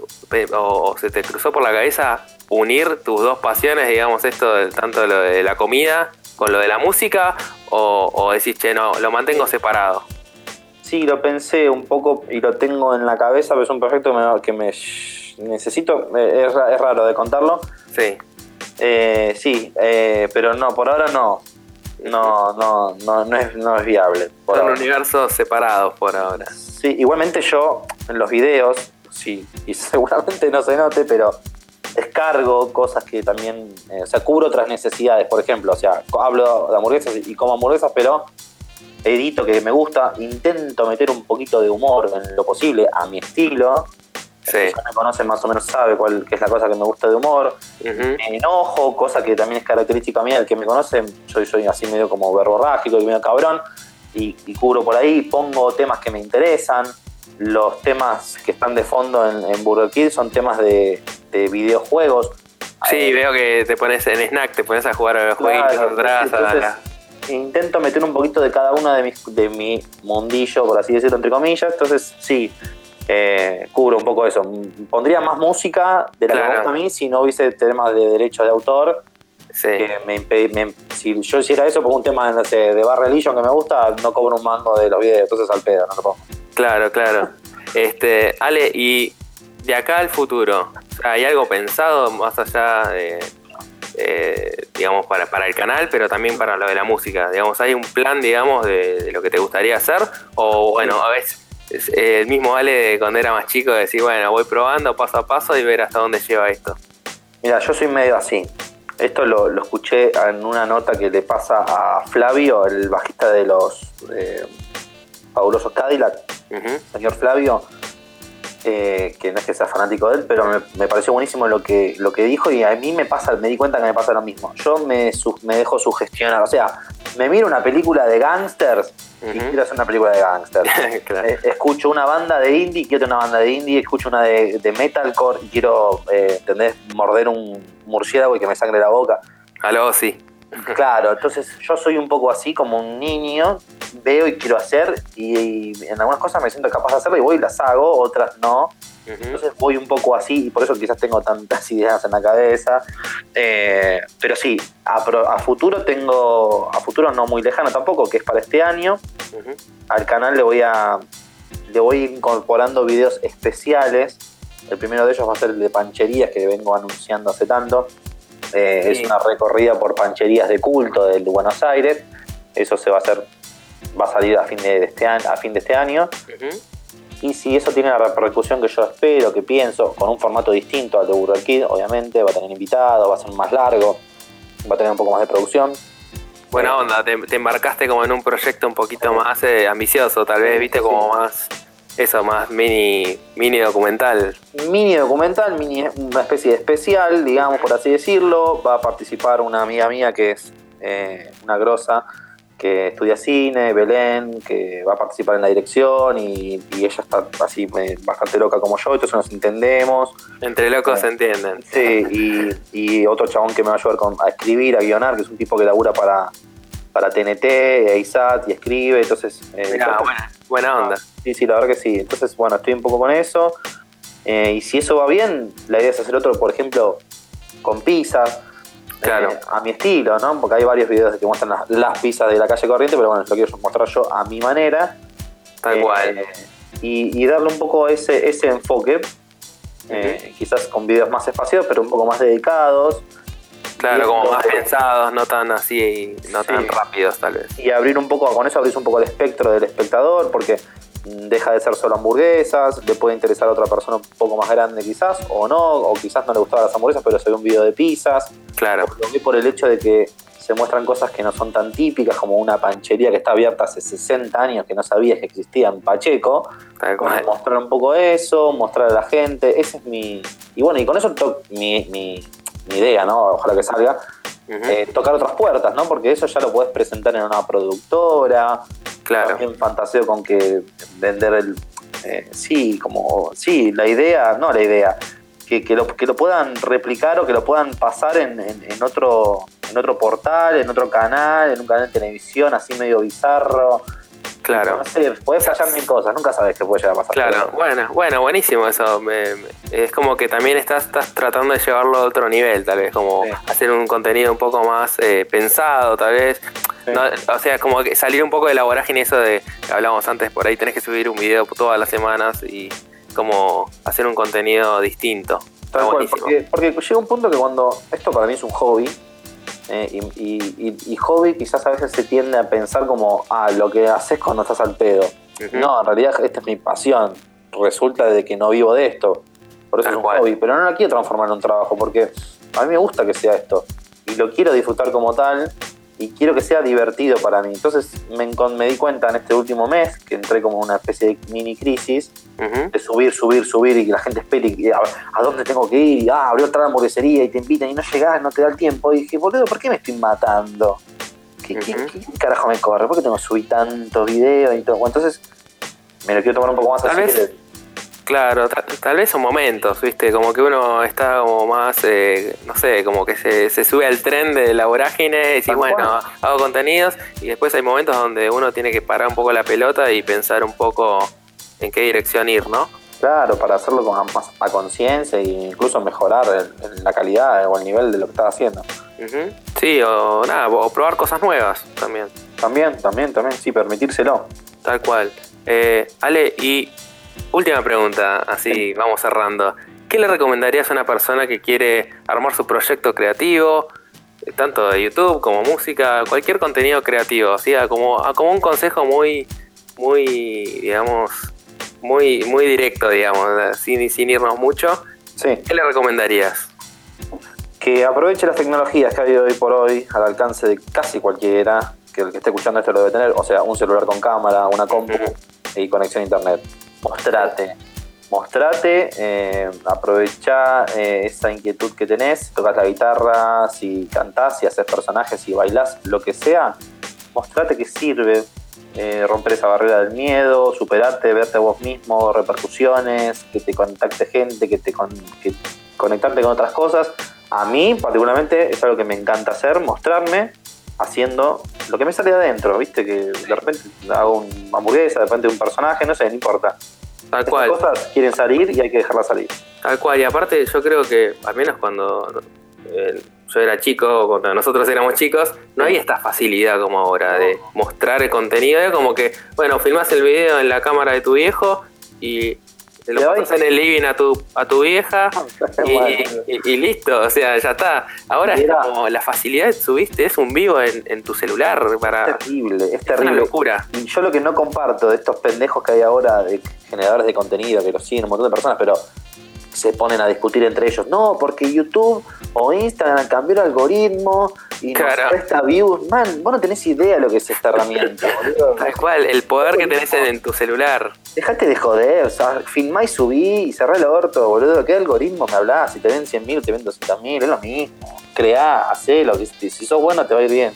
o, se te cruzó por la cabeza unir tus dos pasiones, digamos, esto, tanto lo de la comida con lo de la música, o, o decís, che, no, lo mantengo separado? Sí, lo pensé un poco y lo tengo en la cabeza, pero es un proyecto que me, necesito, es, raro de contarlo. Sí. Eh, sí, eh, pero no, por ahora no. No, no, no, no, es, no es viable. Son universos separados por ahora. Sí, igualmente yo en los videos, sí, y seguramente no se note, pero descargo cosas que también, eh, o sea, cubro otras necesidades, por ejemplo, o sea, hablo de hamburguesas y como hamburguesas, pero edito que me gusta, intento meter un poquito de humor en lo posible a mi estilo. Sí. El que me conoce más o menos sabe cuál es la cosa que me gusta de humor. Me enojo, cosa que también es característica mía. El que me conoce, yo soy así medio como verborrágico y medio cabrón. Y, y, cubro por ahí, pongo temas que me interesan. Los temas que están de fondo en, en Burger King son temas de, de videojuegos. Sí, eh, veo que te pones en Snack, te pones a jugar a los claro, atrás. intento meter un poquito de cada uno de, mis, de mi mundillo, por así decirlo, entre comillas. Entonces, sí, eh, cubro un poco eso. Pondría más música de la que me gusta a mí si no hubiese temas de derecho de autor. Sí. me, si yo hiciera eso, pongo un tema no sé, de Bar Religion que me gusta, no cobro un mango de los videos, entonces al pedo, no lo pongo. Claro, claro. este, Ale, y de acá al futuro, ¿hay algo pensado más allá de, eh, digamos, para, para el canal, pero también para lo de la música? Digamos, ¿hay un plan, digamos, de, lo que te gustaría hacer? O bueno, a veces el mismo Ale cuando era más chico de decir, bueno, voy probando paso a paso y ver hasta dónde lleva esto. Mira, yo soy medio así. Esto lo, escuché en una nota que le pasa a Flavio, el bajista de los eh, fabulosos Cadillac, señor Flavio, eh, que no es que sea fanático de él, pero me, pareció buenísimo lo que, lo que dijo y a mí me pasa, me di cuenta que me pasa lo mismo. Yo me, me dejo sugestionar, o sea, me miro una película de gangsters y quiero hacer una película de gangsters. Eh, escucho una banda de indie, quiero una banda de indie, escucho una de, metalcore y quiero, eh, Morder un murciélago y que me sangre la boca. Algo sí. Claro, entonces yo soy un poco así como un niño, veo y quiero hacer y, en algunas cosas me siento capaz de hacerlo y voy y las hago, otras no. Entonces voy un poco así y por eso quizás tengo tantas ideas en la cabeza. Eh, pero sí, a, futuro tengo, a futuro no muy lejano tampoco, que es para este año. Al canal le voy a le voy incorporando videos especiales. El primero de ellos va a ser el de pancherías que vengo anunciando hace tanto eh, es una recorrida por pancherías de culto de Buenos Aires. Eso se va a hacer, va a salir a fin de, este año, a fin de este año. Y si eso tiene la repercusión que yo espero, que pienso, con un formato distinto al de Burger Kid, obviamente, va a tener invitados, va a ser más largo, va a tener un poco más de producción. Buena onda, te, embarcaste como en un proyecto un poquito más eh, ambicioso, tal vez, viste, como más, eso, más mini, mini documental. Mini documental, mini, una especie de especial, digamos, por así decirlo. Va a participar una amiga mía que es eh, una grosa, que estudia cine, Belén, que va a participar en la dirección y, ella está así bastante loca como yo, entonces nos entendemos. Entre locos se entienden. Sí, y, otro chabón que me va a ayudar a escribir, a guionar, que es un tipo que labura para, para TNT, ISAT y escribe, entonces... Eh, buena, onda. Sí, sí, la verdad que sí. Entonces, bueno, estoy un poco con eso. Eh, y si eso va bien, la idea es hacer otro, por ejemplo, con pizzas Claro. Eh, a mi estilo, ¿no? Porque hay varios videos que muestran las, pizzas de la calle corriente, pero bueno, lo quiero mostrar yo a mi manera. Tal cual. Eh, y, darle un poco ese, ese enfoque, eh, quizás con videos más espaciados, pero un poco más dedicados. Claro, como más pensados, no tan así, no tan rápidos tal vez. Y abrir un poco, con eso abrís un poco el espectro del espectador, porque deja de ser solo hamburguesas, le puede interesar a otra persona un poco más grande quizás, o no, o quizás no le gustaban las hamburguesas, pero se ve un video de pizzas. Claro. Lo vi por el hecho de que se muestran cosas que no son tan típicas, como una panchería que está abierta hace 60 años que no sabías que existía en Pacheco. Mostrar un poco eso, mostrar a la gente, ese es mi... Y bueno, y con eso mi, mi, mi idea, ¿no? Ojalá que salga. Eh, tocar otras puertas, ¿no? Porque eso ya lo puedes presentar en una productora, Claro. También fantaseo con que vender el. Eh, sí, como. Sí, la idea, no la idea. Que, que, lo, que lo puedan replicar o que lo puedan pasar en, en, otro en otro portal, en otro canal, en un canal de televisión así medio bizarro. Claro. No sé, puede fallar mil cosas, nunca sabes qué puede llegar a pasar. Claro, bueno, bueno, buenísimo eso. es como que también estás, estás tratando de llevarlo a otro nivel, tal vez, como hacer un contenido un poco más eh, pensado, tal vez. o sea, como que salir un poco de la vorágine eso de que hablábamos antes, por ahí tenés que subir un video todas las semanas y como hacer un contenido distinto. porque, porque llega un punto que cuando esto para mí es un hobby, eh, y, hobby quizás a veces se tiende a pensar como, ah, lo que haces cuando estás al pedo. No, en realidad esta es mi pasión. Resulta de que no vivo de esto. Por eso es un hobby. Pero no lo quiero transformar en un trabajo porque a mí me gusta que sea esto. Y lo quiero disfrutar como tal y quiero que sea divertido para mí. Entonces me, me, di cuenta en este último mes que entré como una especie de mini crisis de subir, subir, subir y que la gente espere y, a, dónde tengo que ir y ah, abrió otra hamburguesería y te invitan y no llegás, no te da el tiempo. Y dije, boludo, ¿por qué me estoy matando? ¿Qué, carajo me corre? ¿Por qué tengo que subir tantos videos y todo? entonces me lo quiero tomar un poco más así. Claro, tal vez son momentos, ¿viste? Como que uno está como más, eh, no sé, como que se, sube al tren de la vorágine y dice, bueno, hago contenidos y después hay momentos donde uno tiene que parar un poco la pelota y pensar un poco en qué dirección ir, ¿no? Claro, para hacerlo con más a conciencia e incluso mejorar la calidad o el nivel de lo que estás haciendo. Sí, o nada, o probar cosas nuevas también. También, también, también, sí, permitírselo. Tal cual. Eh, Ale, y Última pregunta, así vamos cerrando. ¿Qué le recomendarías a una persona que quiere armar su proyecto creativo, tanto de YouTube como música, cualquier contenido creativo? O sea, como, como un consejo muy, muy, digamos, muy, muy directo, digamos, sin, sin irnos mucho. Sí. ¿Qué le recomendarías? Que aproveche las tecnologías que ha habido hoy por hoy al alcance de casi cualquiera, que el que esté escuchando esto lo debe tener, o sea, un celular con cámara, una compu y conexión a internet mostrate. Mostrate, eh, aprovecha eh, esa inquietud que tenés, tocas la guitarra, si cantás, si haces personajes, si bailás, lo que sea, mostrate que sirve, eh, romper esa barrera del miedo, superarte, verte a vos mismo, repercusiones, que te contacte gente, que te que conectarte con otras cosas. A mí, particularmente, es algo que me encanta hacer, mostrarme haciendo lo que me sale de adentro, ¿viste? Que de repente hago una hamburguesa, de repente un personaje, no sé, no importa. Tal cual. Las cosas quieren salir y hay que dejarlas salir. Tal cual, y aparte yo creo que, al menos cuando eh, yo era chico, o cuando nosotros éramos chicos, no había esta facilidad como ahora de mostrar el contenido. Era como que, bueno, filmás el video en la cámara de tu viejo y te lo pasas en el living a tu, a tu vieja y, listo, o sea, ya está. Ahora es como la facilidad subiste, es un vivo en, tu celular para... Es terrible, es terrible. una locura. Y yo lo que no comparto de estos pendejos que hay ahora de generadores de contenido, que lo siguen un montón de personas, pero se ponen a discutir entre ellos. No, porque YouTube o Instagram cambió el algoritmo y claro. nos presta views. Man, vos no tenés idea de lo que es esta herramienta, boludo. Tal cual, el poder que tenés en, tu celular. Dejate de joder, o sea, filmá y subí y cerrá el orto, boludo. ¿Qué algoritmo me hablás? Si te ven 100.000 te ven 200.000, es lo mismo. Creá, hacelo, si, si sos bueno te va a ir bien.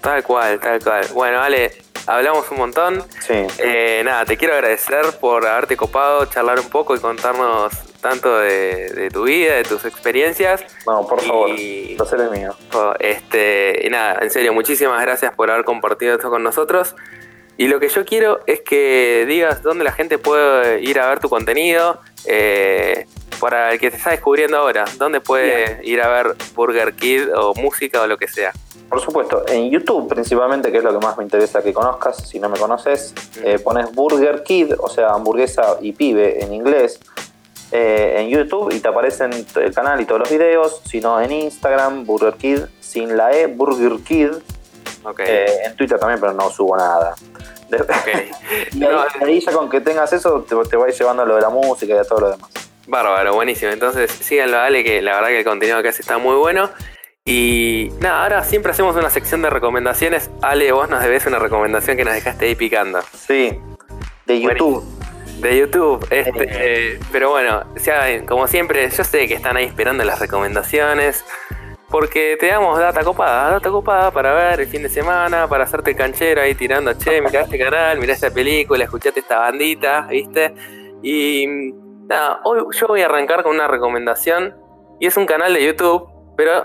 Tal cual, tal cual. Bueno, Ale, hablamos un montón. Sí. Eh, nada, te quiero agradecer por haberte copado, charlar un poco y contarnos tanto de, tu vida, de tus experiencias. No, por favor, y, placer es mío. Este, y nada, en serio, muchísimas gracias por haber compartido esto con nosotros. Y lo que yo quiero es que digas dónde la gente puede ir a ver tu contenido. Eh, para el que te está descubriendo ahora, ¿dónde puede ir a ver Burger Kid o música o lo que sea? Por supuesto, en YouTube principalmente, que es lo que más me interesa que conozcas, si no me conoces, mm. eh, pones Burger Kid, o sea, hamburguesa y pibe en inglés, eh, en YouTube y te aparecen el canal y todos los videos, sino en Instagram, Burger Kid, sin la E, Burger Kid. Eh, en Twitter también, pero no subo nada. y ahí, ya con que tengas eso, te, te vais llevando lo de la música y de todo lo demás. Bárbaro, buenísimo. Entonces síganlo, Ale, que la verdad que el contenido que hace está muy bueno. Y nada, ahora siempre hacemos una sección de recomendaciones. Ale, vos nos debes una recomendación que nos dejaste ahí picando. Sí, de YouTube. De YouTube, este, eh, pero bueno, como siempre, yo sé que están ahí esperando las recomendaciones, porque te damos data copada, data copada para ver el fin de semana, para hacerte canchero ahí tirando, che, mira este canal, mira esta película, escuchate esta bandita, ¿viste? Y nada, hoy yo voy a arrancar con una recomendación, y es un canal de YouTube, pero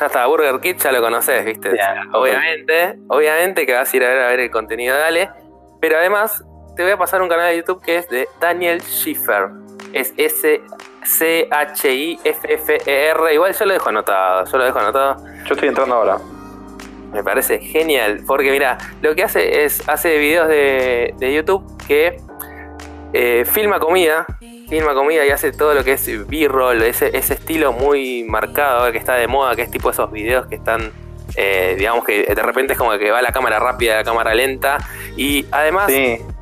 ya está, Burger Kid ya lo conoces, ¿viste? obviamente, obviamente que vas a ir a ver, a ver el contenido de Ale, pero además te voy a pasar un canal de YouTube que es de Daniel Schiffer. Es S-C-H-I-F-F-E-R. Igual yo lo dejo anotado, yo lo dejo anotado. Yo estoy entrando ahora. Me parece genial, porque mira, lo que hace es, hace videos de, YouTube que eh, filma comida, filma comida y hace todo lo que es B-roll, ese, ese estilo muy marcado que está de moda, que es tipo esos videos que están eh, digamos que de repente es como que va la cámara rápida, la cámara lenta. Y además,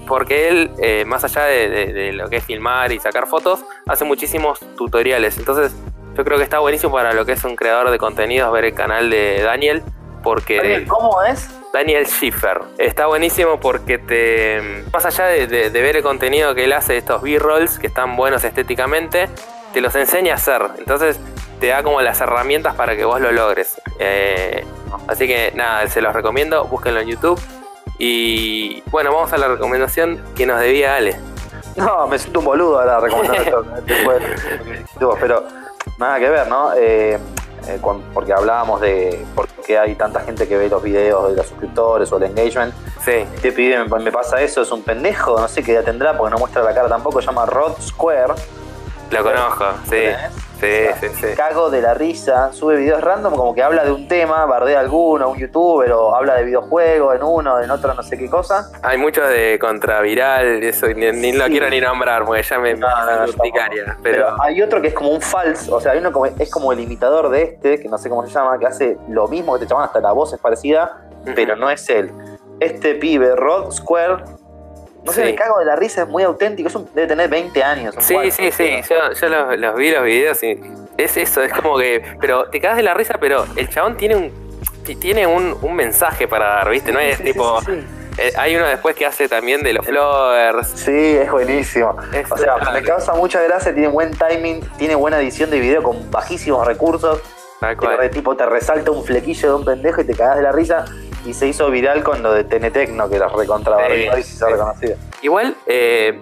porque él, eh, más allá de, lo que es filmar y sacar fotos, hace muchísimos tutoriales. Entonces, yo creo que está buenísimo para lo que es un creador de contenidos ver el canal de Daniel. Porque. ¿Cómo es? Daniel Schiffer. Está buenísimo porque te. Más allá de, ver el contenido que él hace, estos B-rolls que están buenos estéticamente, te los enseña a hacer. Entonces, te da como las herramientas para que vos lo logres. Eh, así que nada, se los recomiendo, búsquenlo en YouTube. Y bueno, vamos a la recomendación que nos debía Ale. No, me siento un boludo ahora recomendando esto. pero nada que ver, ¿no? Eh, eh, porque hablábamos de por qué hay tanta gente que ve los videos de los suscriptores o el engagement. Sí. Este pibe me, pasa eso, es un pendejo, no sé qué edad tendrá porque no muestra la cara tampoco, se llama Rod Square. Lo conozco, sí. Sí, sí, sí. Cago de la risa, sube videos random como que habla de un tema, bardea alguno, un youtuber, o habla de videojuegos en uno, en otro no sé qué cosa. Hay muchos de contraviral, eso ni, lo quiero ni nombrar, porque ya me, no, pero... hay otro que es como un falso, o sea, hay uno como, es como el imitador de este, que no sé cómo se llama, que hace lo mismo que te llaman, hasta la voz es parecida, pero no es él. Este pibe, Rod Square, no sé, me cago de la risa, es muy auténtico. debe tener 20 años. Sí, sí, sí. Yo, los, vi los videos y es eso, es como que. Pero te cagas de la risa, pero el chabón tiene un. Tiene un, mensaje para dar, ¿viste? No es tipo. Eh, hay uno después que hace también de los flowers. Sí, es buenísimo. o sea, me causa mucha gracia, tiene buen timing, tiene buena edición de video con bajísimos recursos. Tal cual. tipo te resalta un flequillo de un pendejo y te cagas de la risa y se hizo viral con lo de Tenetecno, que era recontra y se reconocido. Igual, eh,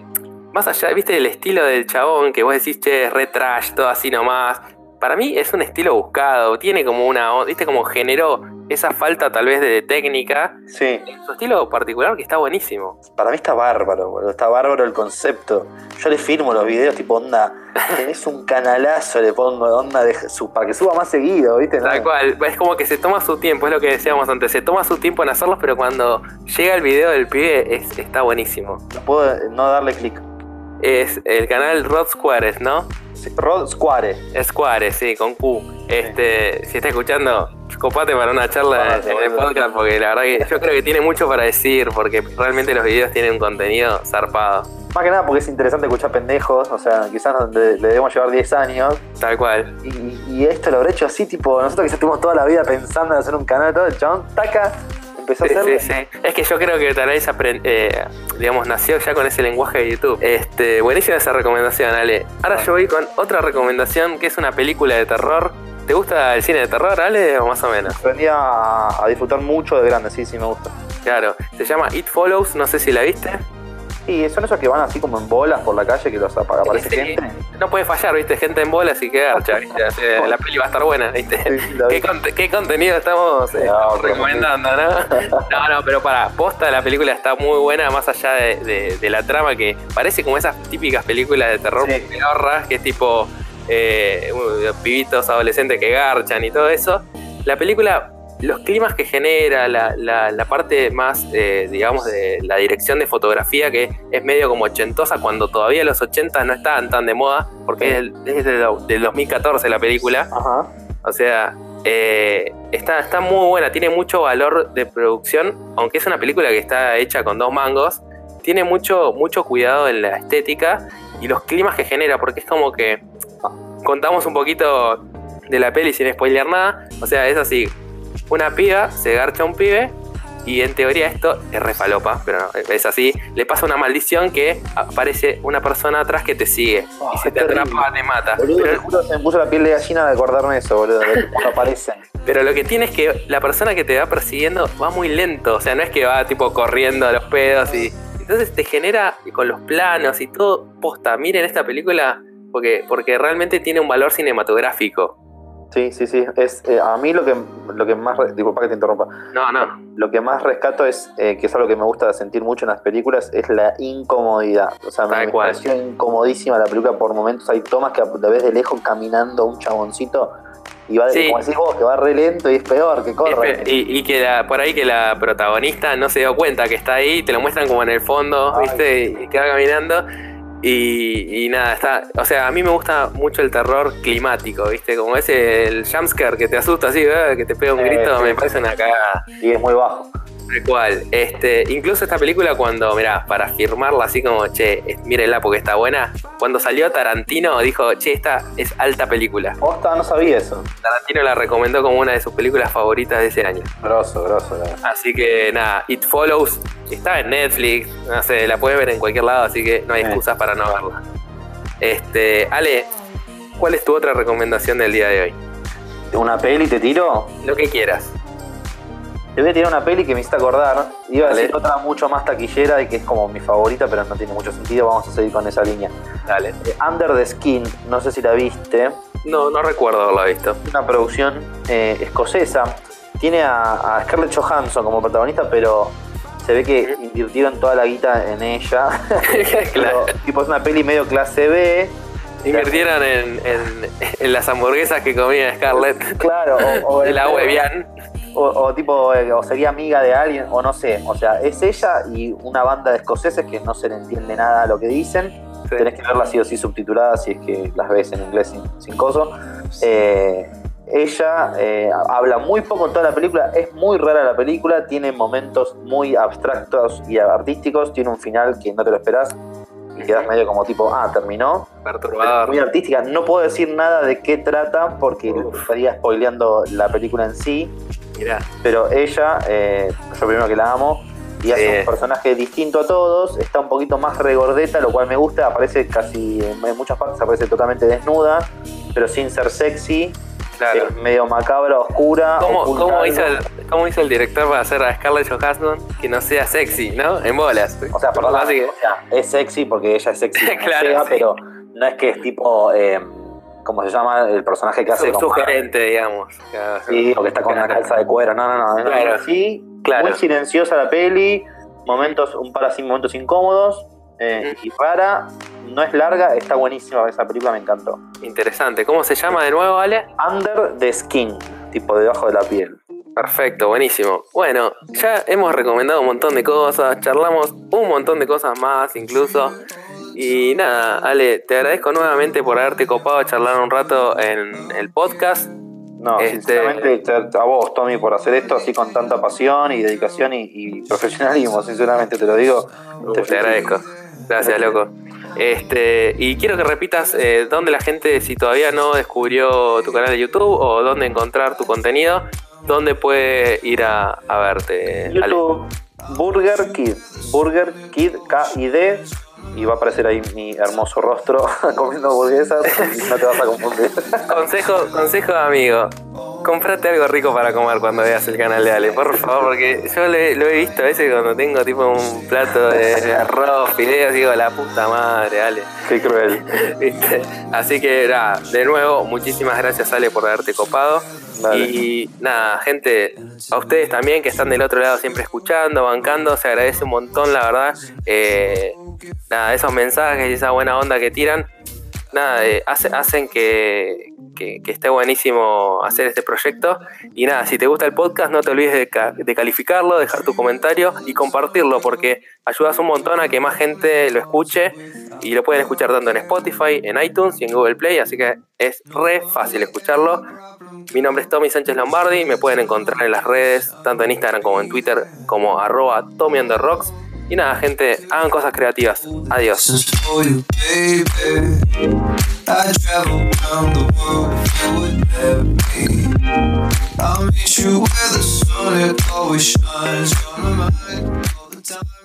más allá, viste el estilo del chabón, que vos decís, che, es re trash, todo así nomás. Para mí es un estilo buscado, tiene como una, viste, como generó esa falta tal vez de técnica. Sí. Su estilo particular que está buenísimo. Para mí está bárbaro, está bárbaro el concepto. Yo le firmo los videos tipo onda, tenés un canalazo, le pongo onda de, su, para que suba más seguido, ¿viste? Tal cual, es como que se toma su tiempo, es lo que decíamos antes, se toma su tiempo en hacerlos, pero cuando llega el video del pibe está buenísimo. No puedo no darle clic. Es el canal Rod Squares, ¿no? Rod Square. Squares, sí, con Q. Este, si está escuchando, copate para una charla en el podcast, porque la verdad que yo creo que tiene mucho para decir, porque realmente los videos tienen un contenido zarpado. Más que nada porque es interesante escuchar pendejos, o sea, quizás le, le debemos llevar 10 años. Tal cual. Y, y esto lo habré hecho así, tipo, nosotros quizás estuvimos toda la vida pensando en hacer un canal todo, el chabón, taca, empezó Sí, a hacerlo. sí, sí. Es que yo creo que aprend- eh, digamos, nació ya con ese lenguaje de YouTube. Este, buenísima esa recomendación, Ale. Ahora yo voy con otra recomendación que es una película de terror. ¿Te gusta el cine de terror, Ale, o más o menos? Aprendí a, a disfrutar mucho de grande, sí, sí, me gusta. Claro, se llama It Follows, no sé si la viste. Y son esos que van así como en bolas por la calle que los apaga, aparece Sí, gente. No puede fallar, viste, gente en bolas y que garcha, ¿viste? Así, la peli va a estar buena, ¿viste? Sí, sí. ¿Qué, qué contenido estamos eh, No, recomendando, no? No, no, pero para, posta la película está muy buena, más allá de, de- de la trama que parece como esas típicas películas de terror Sí. pedorras, que es tipo eh, pibitos adolescentes que garchan y todo eso. La película, los climas que genera, la, la- la parte más, eh, digamos, de la dirección de fotografía, que es medio como ochentosa, cuando todavía los 80 no estaban tan de moda, porque es, del, es del- del 2014 la película. Ajá. O sea, eh, está, está muy buena, tiene mucho valor de producción, aunque es una película que está hecha con dos mangos, tiene mucho, mucho cuidado en la estética y los climas que genera, porque es como que contamos un poquito de la peli sin spoilear nada. O sea, es así, una piba se garcha a un pibe y en teoría esto es refalopa, pero no, es así. Le pasa una maldición que aparece una persona atrás que te sigue Oh, y si es te terrible. atrapa te mata. Boludo, Pero- te juro, se me puso la piel de gallina de acordarme eso, boludo, de cómo aparecen. Pero lo que tiene es que la persona que te va persiguiendo va muy lento. O sea, no es que va tipo corriendo a los pedos y. Entonces te genera con los planos y todo posta. Miren esta película porque, porque realmente tiene un valor cinematográfico. Sí, sí, sí. Es, eh, a mí lo que, lo que más. Disculpa que te interrumpa. No, no. Lo que más rescato es, eh, que es algo que me gusta sentir mucho en las películas, es la incomodidad. O sea, me, Tal me cual. pareció incomodísima la película por momentos. Hay tomas que la ves de lejos caminando un chaboncito y va, de, Sí. como decís vos, que va re lento y es peor, que corre. Y, y que la, por ahí que la protagonista no se dio cuenta que está ahí, te lo muestran como en el fondo, Ay, ¿viste? Y que va caminando. Y, y nada, está. O sea, a mí me gusta mucho el terror climático, ¿viste? Como ese el jumpscare que te asusta así, ¿verdad? que te pega un Sí, grito, me parece una cagada. Y es muy bajo. Tal cual. Este, incluso esta película cuando, mirá, para firmarla así como, che, mírenla porque está buena, cuando salió Tarantino dijo, che, esta es alta película. Posta, no sabía eso. Tarantino la recomendó como una de sus películas favoritas de ese año. Grosso, grosso. verdad. Así que nada, It Follows está en Netflix, no sé, la puedes ver en cualquier lado, así que no hay Sí. excusas para no verla. Este, Ale, ¿cuál es tu otra recomendación del día de hoy? Una peli te tiro. Lo que quieras. Te voy a tirar una peli que me hiciste acordar. Iba a decir otra mucho más taquillera y que es como mi favorita, pero no tiene mucho sentido. Vamos a seguir con esa línea. Dale. Eh, Under the Skin, no sé si la viste. No, no recuerdo haberla visto. Una producción eh, escocesa. Tiene a, a Scarlett Johansson como protagonista, pero se ve que invirtieron toda la guita en ella. claro. Pero, tipo, es una peli medio clase B. Invirtieron en, en- en las hamburguesas que comía Scarlett. Claro, o, o De la el- Webian. O, o tipo, eh, o sería amiga de alguien, o no sé. O sea, es ella y una banda de escoceses que no se le entiende nada a lo que dicen. Tenés que verlas sí o sí subtituladas si es que las ves en inglés sin, sin coso. Eh, ella eh, habla muy poco en toda la película, es muy rara la película, tiene momentos muy abstractos y artísticos, tiene un final que no te lo esperás y quedas medio como tipo, ah, terminó. Perturbador. Muy artística, no puedo decir nada de qué trata porque Uf. estaría spoileando la película en sí, Mirá. pero ella, eh, yo primero que la amo, y hace Sí. un personaje distinto a todos, está un poquito más regordeta, lo cual me gusta, aparece casi, en muchas partes aparece totalmente desnuda, pero sin ser sexy, Claro. es medio macabra, oscura. ¿Cómo, cómo hizo el, ¿Cómo hizo el director para hacer a Scarlett Johansson que no sea sexy, no? En bolas. O sea, perdón, que- o sea, es sexy porque ella es sexy, Claro, sea, sí. pero no es que es tipo, eh, ¿cómo se llama? El personaje que hace su- como... sugerente, digamos. Sí, o que está con una calza de cuero. No, no, no. Claro. Sí, Claro. muy silenciosa la peli. Momentos, un par así, momentos incómodos. eh, y rara. No es larga, está buenísima esa película, me encantó. Interesante. ¿Cómo se llama de nuevo, Ale? Under the Skin, tipo debajo de la piel. Perfecto, buenísimo. Bueno, ya hemos recomendado un montón de cosas, charlamos un montón de cosas más incluso. Y nada, Ale, te agradezco nuevamente por haberte copado a charlar un rato en el podcast. No, Este- sinceramente, a vos, Tommy, por hacer esto así con tanta pasión y dedicación y, y profesionalismo, sinceramente te lo digo. Te, felicito. agradezco. Gracias, loco. Este, y quiero que repitas eh, dónde la gente, si todavía no descubrió tu canal de YouTube o dónde encontrar tu contenido, dónde puede ir a, a verte. Ale. YouTube, Burger Kid. Burger Kid, K-I-D. Y va a aparecer ahí mi hermoso rostro comiendo hamburguesas y no te vas a confundir. Consejo, consejo amigo. Comprate algo rico para comer cuando veas el canal de Ale, por favor, porque yo le- lo he visto a veces cuando tengo tipo un plato de arroz, fideos, digo, la puta madre, Ale. Qué cruel. ¿Viste? Así que nada, de nuevo, muchísimas gracias Ale por haberte copado. Dale. Y nada, gente, a ustedes también que están del otro lado siempre escuchando, bancando, se agradece un montón, la verdad. Eh, nada, esos mensajes y esa buena onda que tiran, nada, eh, hace- hacen que, que- que esté buenísimo hacer este proyecto. Y nada, si te gusta el podcast, no te olvides de, ca- de calificarlo, dejar tu comentario y compartirlo, porque ayudas un montón a que más gente lo escuche y lo pueden escuchar tanto en Spotify, en iTunes y en Google Play, así que es re fácil escucharlo. Mi nombre es Tommy Sánchez Lombardi, me pueden encontrar en las redes, tanto en Instagram como en Twitter, como arroba Tommy on. Y nada, gente, hagan cosas creativas. Adiós. The.